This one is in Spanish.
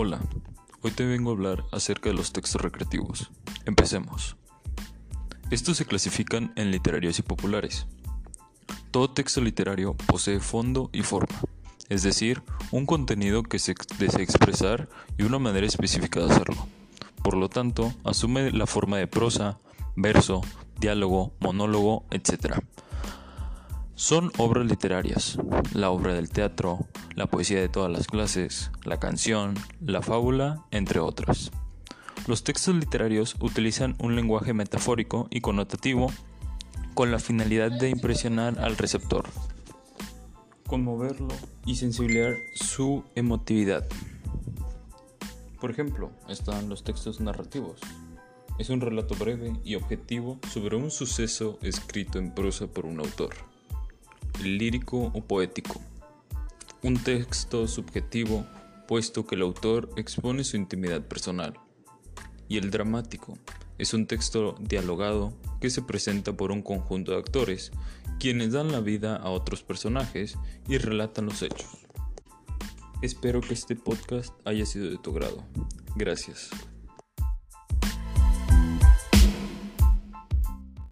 Hola, hoy te vengo a hablar acerca de los textos recreativos. Empecemos. Estos se clasifican en literarios y populares. Todo texto literario posee fondo y forma, es decir, un contenido que se desea expresar y una manera específica de hacerlo. Por lo tanto, asume la forma de prosa, verso, diálogo, monólogo, etc. Son obras literarias, la obra del teatro, la poesía de todas las clases, la canción, la fábula, entre otras. Los textos literarios utilizan un lenguaje metafórico y connotativo con la finalidad de impresionar al receptor, conmoverlo y sensibilizar su emotividad. Por ejemplo, están los textos narrativos. Es un relato breve y objetivo sobre un suceso escrito en prosa por un autor lírico o poético. Un texto subjetivo, puesto que el autor expone su intimidad personal. Y el dramático es un texto dialogado que se presenta por un conjunto de actores, quienes dan la vida a otros personajes y relatan los hechos. Espero que este podcast haya sido de tu grado. Gracias.